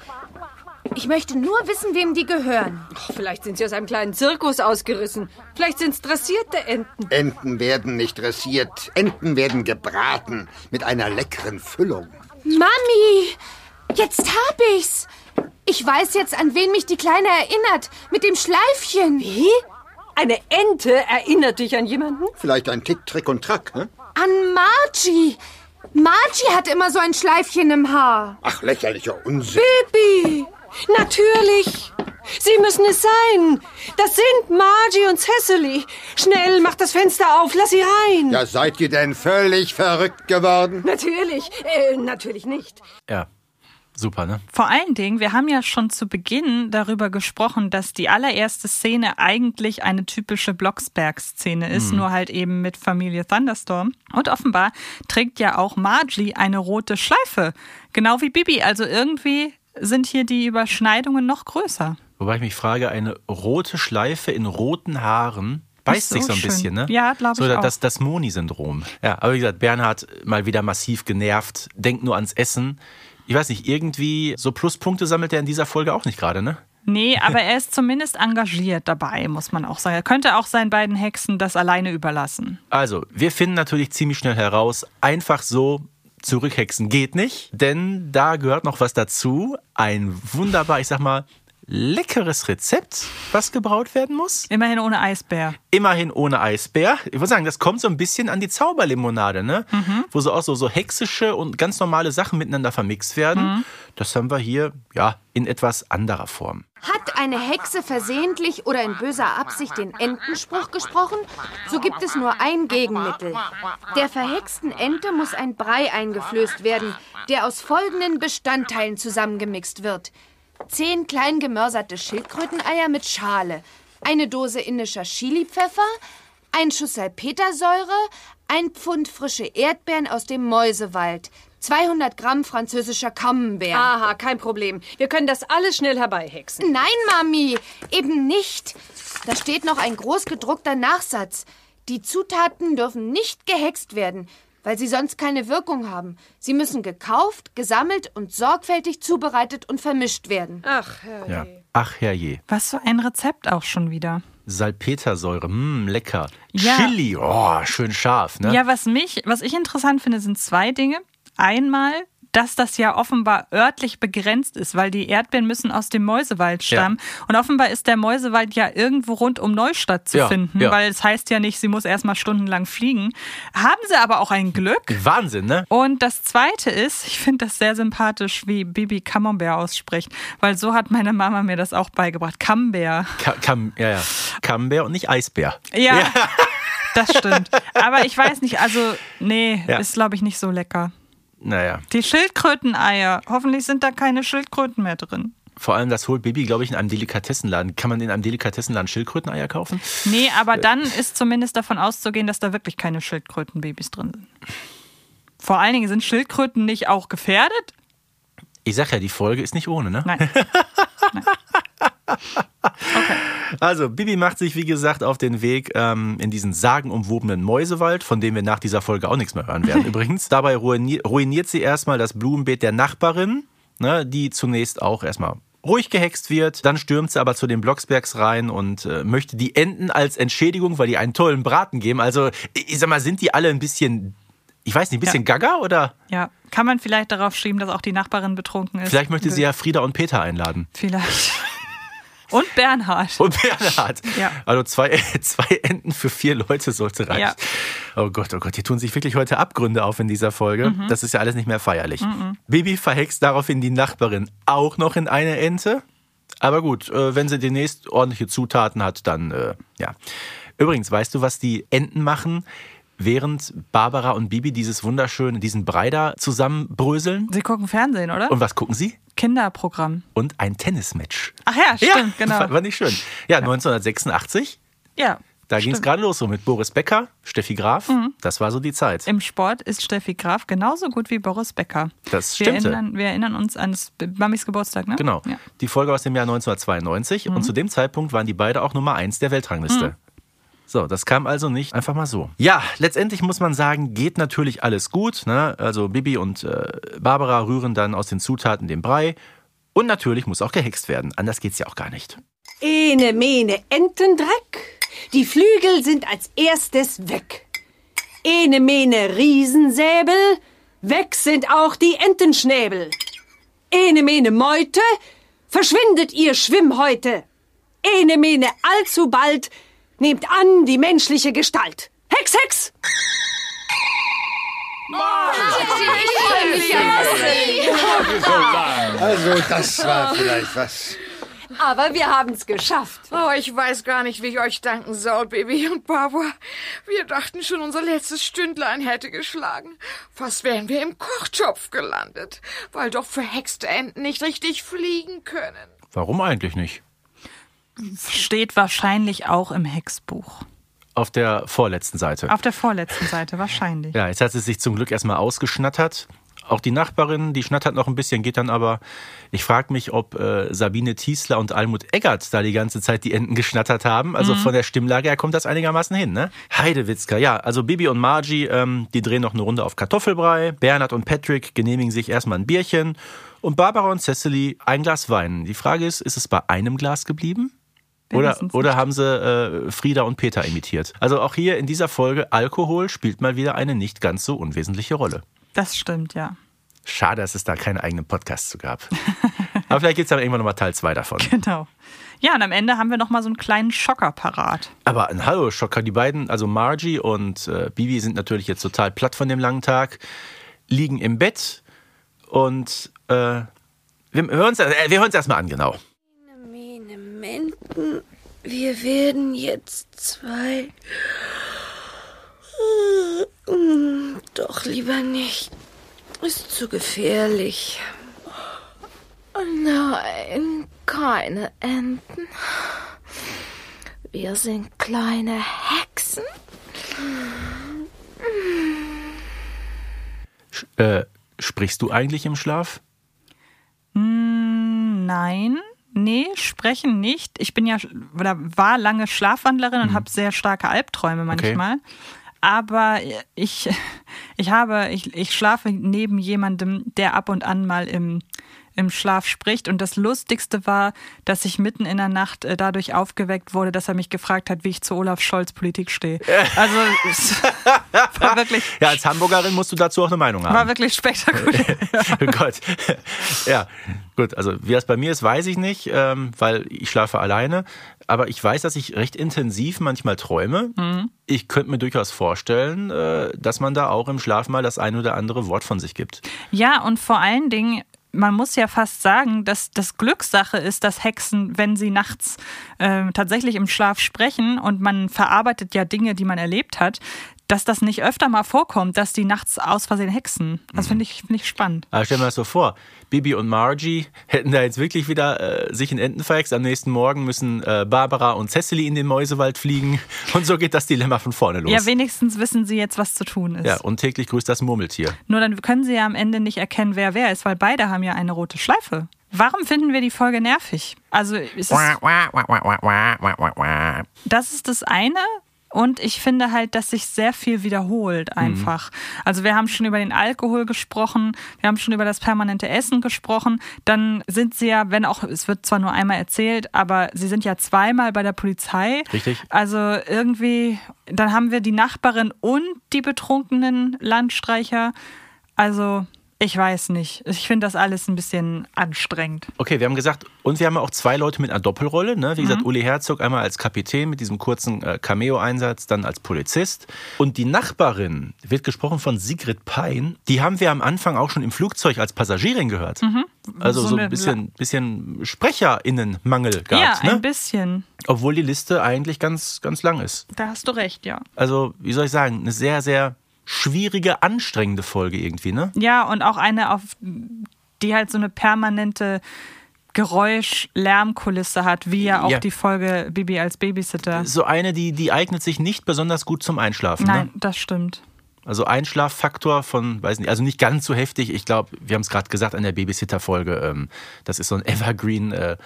Ich möchte nur wissen, wem die gehören. Vielleicht sind sie aus einem kleinen Zirkus ausgerissen. Vielleicht sind es dressierte Enten. Enten werden nicht dressiert. Enten werden gebraten mit einer leckeren Füllung. Mami, jetzt hab ich's. Ich weiß jetzt, an wen mich die Kleine erinnert. Mit dem Schleifchen. Wie? Eine Ente erinnert dich an jemanden? Vielleicht ein Tick, Trick und Track, ne? An Margie. Margie hat immer so ein Schleifchen im Haar. Ach, lächerlicher Unsinn. Bibi! Natürlich! Sie müssen es sein! Das sind Margie und Cecily! Schnell, mach das Fenster auf, lass sie rein! Ja, seid ihr denn völlig verrückt geworden? Natürlich, äh, natürlich nicht. Ja. Super, ne? Vor allen Dingen, wir haben ja schon zu Beginn darüber gesprochen, dass die allererste Szene eigentlich eine typische Blocksberg-Szene ist, Mhm. nur halt eben mit Familie Thunderstorm. Und offenbar trägt ja auch Margie eine rote Schleife, genau wie Bibi. Also irgendwie sind hier die Überschneidungen noch größer. Wobei ich mich frage, eine rote Schleife in roten Haaren beißt so sich so ein schön. bisschen, ne? Ja, glaub so ich das, auch. das Moni-Syndrom. Ja, aber wie gesagt, Bernhard mal wieder massiv genervt, denkt nur ans Essen. Ich weiß nicht, irgendwie so Pluspunkte sammelt er in dieser Folge auch nicht gerade, ne? Nee, aber er ist zumindest engagiert dabei, muss man auch sagen. Er könnte auch seinen beiden Hexen das alleine überlassen. Also, wir finden natürlich ziemlich schnell heraus, einfach so zurückhexen geht nicht, denn da gehört noch was dazu. Ein wunderbar, ich sag mal, leckeres Rezept, was gebraut werden muss. Immerhin ohne Eisbär. Immerhin ohne Eisbär. Ich würde sagen, das kommt so ein bisschen an die Zauberlimonade, ne? Wo so auch so, so hexische und ganz normale Sachen miteinander vermixt werden. Das haben wir hier, ja, in etwas anderer Form. Hat eine Hexe versehentlich oder in böser Absicht den Entenspruch gesprochen, so gibt es nur ein Gegenmittel. Der verhexten Ente muss ein Brei eingeflößt werden, der aus folgenden Bestandteilen zusammengemixt wird. Zehn klein gemörserte Schildkröteneier mit Schale, eine Dose indischer Chilipfeffer, ein Schuss Salpetersäure, ein Pfund frische Erdbeeren aus dem Mäusewald, 200 Gramm französischer Camembert. Aha, kein Problem. Wir können das alles schnell herbeihexen. Nein, Mami, eben nicht. Da steht noch ein großgedruckter Nachsatz. Die Zutaten dürfen nicht gehext werden, weil sie sonst keine Wirkung haben. Sie müssen gekauft, gesammelt und sorgfältig zubereitet und vermischt werden. Ach, Ja. Ach herrje. Was für ein Rezept auch schon wieder. Salpetersäure, mh, lecker. Ja. Chili, oh, schön scharf, ne? Ja, was mich, was ich interessant finde, sind zwei Dinge. Einmal, dass das ja offenbar örtlich begrenzt ist, weil die Erdbeeren müssen aus dem Mäusewald stammen. Und offenbar ist der Mäusewald ja irgendwo rund um Neustadt zu Ja, finden, ja. weil es heißt ja nicht, sie muss erstmal stundenlang fliegen. Haben sie aber auch ein Glück. Wahnsinn, ne? Und das Zweite ist, ich finde das sehr sympathisch, wie Bibi Camembert ausspricht, weil so hat meine Mama mir das auch beigebracht. Camembert. Ka ja, ja. Camembert und nicht Eisbär. Ja, das stimmt. Aber ich weiß nicht, also nee, Ja. ist glaube ich nicht so lecker. Naja. Die Schildkröteneier, hoffentlich sind da keine Schildkröten mehr drin. Vor allem, das holt Bibi, glaube ich, in einem Delikatessenladen. Kann man in einem Delikatessenladen Schildkröteneier kaufen? Nee, aber dann ist zumindest davon auszugehen, dass da wirklich keine Schildkrötenbabys drin sind. Vor allen Dingen sind Schildkröten nicht auch gefährdet? Ich sag ja, die Folge ist nicht ohne, ne? Nein. Also, Bibi macht sich, wie gesagt, auf den Weg ähm, in diesen sagenumwobenen Mäusewald, von dem wir nach dieser Folge auch nichts mehr hören werden übrigens. Dabei ruini ruiniert sie erstmal das Blumenbeet der Nachbarin, ne, die zunächst auch erstmal ruhig gehext wird. Dann stürmt sie aber zu den Blocksbergs rein und äh, möchte die Enten als Entschädigung, weil die einen tollen Braten geben. Also, ich sag mal, sind die alle ein bisschen, ich weiß nicht, ein bisschen gaga oder Ja, kann man vielleicht darauf schreiben, dass auch die Nachbarin betrunken ist? vielleicht möchte sie ja Frieda und Peter einladen. Vielleicht. Und Bernhard. Und Bernhard. Ja. Also zwei, zwei Enten für vier Leute sollte reichen. Ja. Oh Gott, oh Gott, hier tun sich wirklich heute Abgründe auf in dieser Folge. Mhm. Das ist ja alles nicht mehr feierlich. Mhm. Bibi verhext daraufhin die Nachbarin auch noch in eine Ente. Aber gut, äh, wenn sie demnächst ordentliche Zutaten hat, dann äh, ja. Übrigens, weißt du, was die Enten machen, während Barbara und Bibi dieses wunderschöne, diesen Brei da zusammenbröseln? Sie gucken Fernsehen, oder? Und was gucken sie? Kinderprogramm. Und ein Tennismatch. Ach ja, stimmt, genau. War, war nicht schön. Ja, 1986. Ja. Da ging es stimmt. gerade los, so mit Boris Becker, Steffi Graf. Mhm. Das war so die Zeit. Im Sport ist Steffi Graf genauso gut wie Boris Becker. Das wir stimmte. erinnern, wir erinnern uns an das Mamis Geburtstag, ne? Genau. Ja. Die Folge aus dem Jahr 1992. Und Mhm. zu dem Zeitpunkt waren die beide auch Nummer eins der Weltrangliste. Mhm. So, das kam also nicht einfach mal so. Ja, letztendlich muss man sagen, geht natürlich alles gut. Ne? Also Bibi und äh, Barbara rühren dann aus den Zutaten den Brei. Und natürlich muss auch gehext werden. Anders geht's ja auch gar nicht. Ene, mene, Entendreck. Die Flügel sind als erstes weg. Ene, mene, Riesensäbel. Weg sind auch die Entenschnäbel. Ene, mene, Meute. Verschwindet ihr Schwimmhäute. Ene, mene, allzu bald. Nehmt an die menschliche Gestalt. Hex, Hex! Also, das war vielleicht was. Aber wir haben's geschafft. Oh, ich weiß gar nicht, wie ich euch danken soll, Baby und Barbara. Wir dachten schon, unser letztes Stündlein hätte geschlagen. Fast wären wir im Kochtopf gelandet, weil doch verhexte Enten nicht richtig fliegen können. Warum eigentlich nicht? Steht wahrscheinlich auch im Hexbuch. Auf der vorletzten Seite. Auf der vorletzten Seite, wahrscheinlich. Ja, jetzt hat sie sich zum Glück erstmal ausgeschnattert. Auch die Nachbarin, die schnattert noch ein bisschen, geht dann aber. Ich frage mich, ob äh, Sabine Tiesler und Almut Eggert da die ganze Zeit die Enten geschnattert haben. Also Mhm. von der Stimmlage her kommt das einigermaßen hin, ne? Heidewitzka, ja. Also Bibi und Margie, ähm, die drehen noch eine Runde auf Kartoffelbrei. Bernhard und Patrick genehmigen sich erstmal ein Bierchen. Und Barbara und Cecily ein Glas Wein. Die Frage ist, ist es bei einem Glas geblieben? Oder, oder haben sie äh, Frieda und Peter imitiert? Also auch hier in dieser Folge, Alkohol spielt mal wieder eine nicht ganz so unwesentliche Rolle. Das stimmt, ja. Schade, dass es da keinen eigenen Podcast zu gab. Aber vielleicht gibt es dann irgendwann nochmal Teil 2 davon. Genau. Ja, und am Ende haben wir noch mal so einen kleinen Schocker parat. Aber ein Hallo-Schocker, die beiden, also Margie und äh, Bibi sind natürlich jetzt total platt von dem langen Tag, liegen im Bett und äh, wir hören uns äh, wir hören's erstmal an, genau. Mene Menten, wir werden jetzt zwei. Doch lieber nicht. Ist zu gefährlich. Nein, keine Enten. Wir sind kleine Hexen. Sch äh, sprichst du eigentlich im Schlaf? Hm, nein. Nee, sprechen nicht. Ich bin ja oder war lange Schlafwandlerin und habe sehr starke Albträume manchmal. Aber ich, ich habe, ich, ich schlafe neben jemandem, der ab und an mal im, im Schlaf spricht. Und das Lustigste war, dass ich mitten in der Nacht äh, dadurch aufgeweckt wurde, dass er mich gefragt hat, wie ich zu Olaf Scholz Politik stehe. Also es war wirklich, Ja, als Hamburgerin musst du dazu auch eine Meinung haben. war wirklich spektakulär. oh Gott. Ja, gut. Also, wie das bei mir ist, weiß ich nicht, ähm, weil ich schlafe alleine. Aber ich weiß, dass ich recht intensiv manchmal träume. Mhm. Ich könnte mir durchaus vorstellen, äh, dass man da auch im Schlaf mal das ein oder andere Wort von sich gibt. Ja, und vor allen Dingen, man muss ja fast sagen, dass das Glückssache ist, dass Hexen, wenn sie nachts äh, tatsächlich im Schlaf sprechen und man verarbeitet ja Dinge, die man erlebt hat, dass das nicht öfter mal vorkommt, dass die nachts aus Versehen hexen. Das finde ich, finde ich spannend. Aber stell mir das so vor, Bibi und Margie hätten da jetzt wirklich wieder äh, sich in Enten verhext. Am nächsten Morgen müssen äh, Barbara und Cecily in den Mäusewald fliegen. Und so geht das Dilemma von vorne los. Ja, wenigstens wissen sie jetzt, was zu tun ist. Ja, und täglich grüßt das Murmeltier. Nur dann können sie ja am Ende nicht erkennen, wer wer ist, weil beide haben ja eine rote Schleife. Warum finden wir die Folge nervig? Also es ist, das ist das eine. Und ich finde halt, dass sich sehr viel wiederholt einfach. Also wir haben schon über den Alkohol gesprochen, wir haben schon über das permanente Essen gesprochen. Dann sind sie ja, wenn auch, es wird zwar nur einmal erzählt, aber sie sind ja zweimal bei der Polizei. Richtig. Also irgendwie, dann haben wir die Nachbarin und die betrunkenen Landstreicher. Also ich weiß nicht. Ich finde das alles ein bisschen anstrengend. Okay, wir haben gesagt, und wir haben auch zwei Leute mit einer Doppelrolle. Ne? Wie gesagt, Mhm. Uli Herzog einmal als Kapitän mit diesem kurzen äh, Cameo-Einsatz, dann als Polizist. Und die Nachbarin wird gesprochen von Sigrid Pein. Die haben wir am Anfang auch schon im Flugzeug als Passagierin gehört. Mhm. Also so, eine- ein bisschen, bisschen SprecherInnenmangel ja, gehabt. ein ne? bisschen. Obwohl die Liste eigentlich ganz, ganz lang ist. Da hast du recht, ja. Also, wie soll ich sagen, eine sehr, sehr schwierige, anstrengende Folge irgendwie, ne? Ja, und auch eine, auf die halt so eine permanente Geräusch-Lärmkulisse hat, wie ja auch Ja. die Folge Bibi als Babysitter. So eine, die, die eignet sich nicht besonders gut zum Einschlafen. Nein, Ne? das stimmt. Also Einschlaffaktor von, weiß nicht, also nicht ganz so heftig. Ich glaube, wir haben es gerade gesagt an der Babysitter-Folge, ähm, das ist so ein Evergreen. Äh,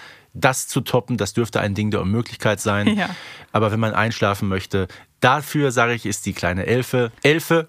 das zu toppen, das dürfte ein Ding der Unmöglichkeit sein. Ja. Aber wenn man einschlafen möchte, dafür, sage ich, ist die kleine Elfe. Elfe,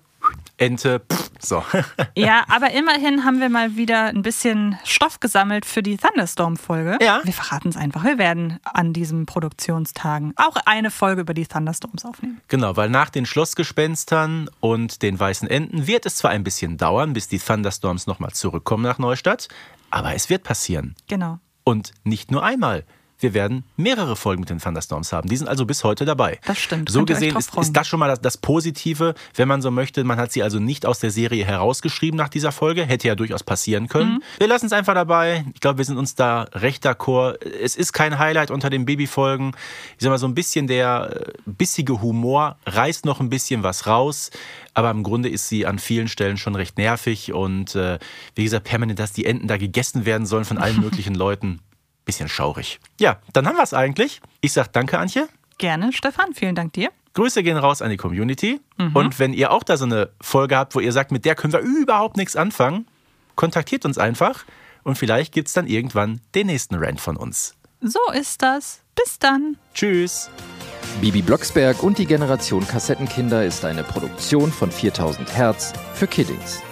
Ente, pff, so. Ja, aber immerhin haben wir mal wieder ein bisschen Stoff gesammelt für die Thunderstorm-Folge. Ja. Wir verraten es einfach. Wir werden an diesen Produktionstagen auch eine Folge über die Thunderstorms aufnehmen. Genau, weil nach den Schlossgespenstern und den weißen Enten wird es zwar ein bisschen dauern, bis die Thunderstorms nochmal zurückkommen nach Neustadt, aber es wird passieren. Genau. Und nicht nur einmal. Wir werden mehrere Folgen mit den Thunderstorms haben. Die sind also bis heute dabei. Das stimmt. So gesehen ist, ist das schon mal das, das Positive, wenn man so möchte. Man hat sie also nicht aus der Serie herausgeschrieben nach dieser Folge. Hätte ja durchaus passieren können. Mhm. Wir lassen es einfach dabei. Ich glaube, wir sind uns da recht d'accord. Es ist kein Highlight unter den Babyfolgen. Ich sag mal, so ein bisschen der äh, bissige Humor reißt noch ein bisschen was raus. Aber im Grunde ist sie an vielen Stellen schon recht nervig. Und äh, wie gesagt, permanent, dass die Enten da gegessen werden sollen von allen möglichen Leuten. Bisschen schaurig. Ja, dann haben wir es eigentlich. Ich sag danke, Antje. Gerne, Stefan. Vielen Dank dir. Grüße gehen raus an die Community. Mhm. Und wenn ihr auch da so eine Folge habt, wo ihr sagt, mit der können wir überhaupt nichts anfangen, kontaktiert uns einfach und vielleicht gibt's dann irgendwann den nächsten Rant von uns. So ist das. Bis dann. Tschüss. Bibi Blocksberg und die Generation Kassettenkinder ist eine Produktion von 4000 Hertz für Kiddings.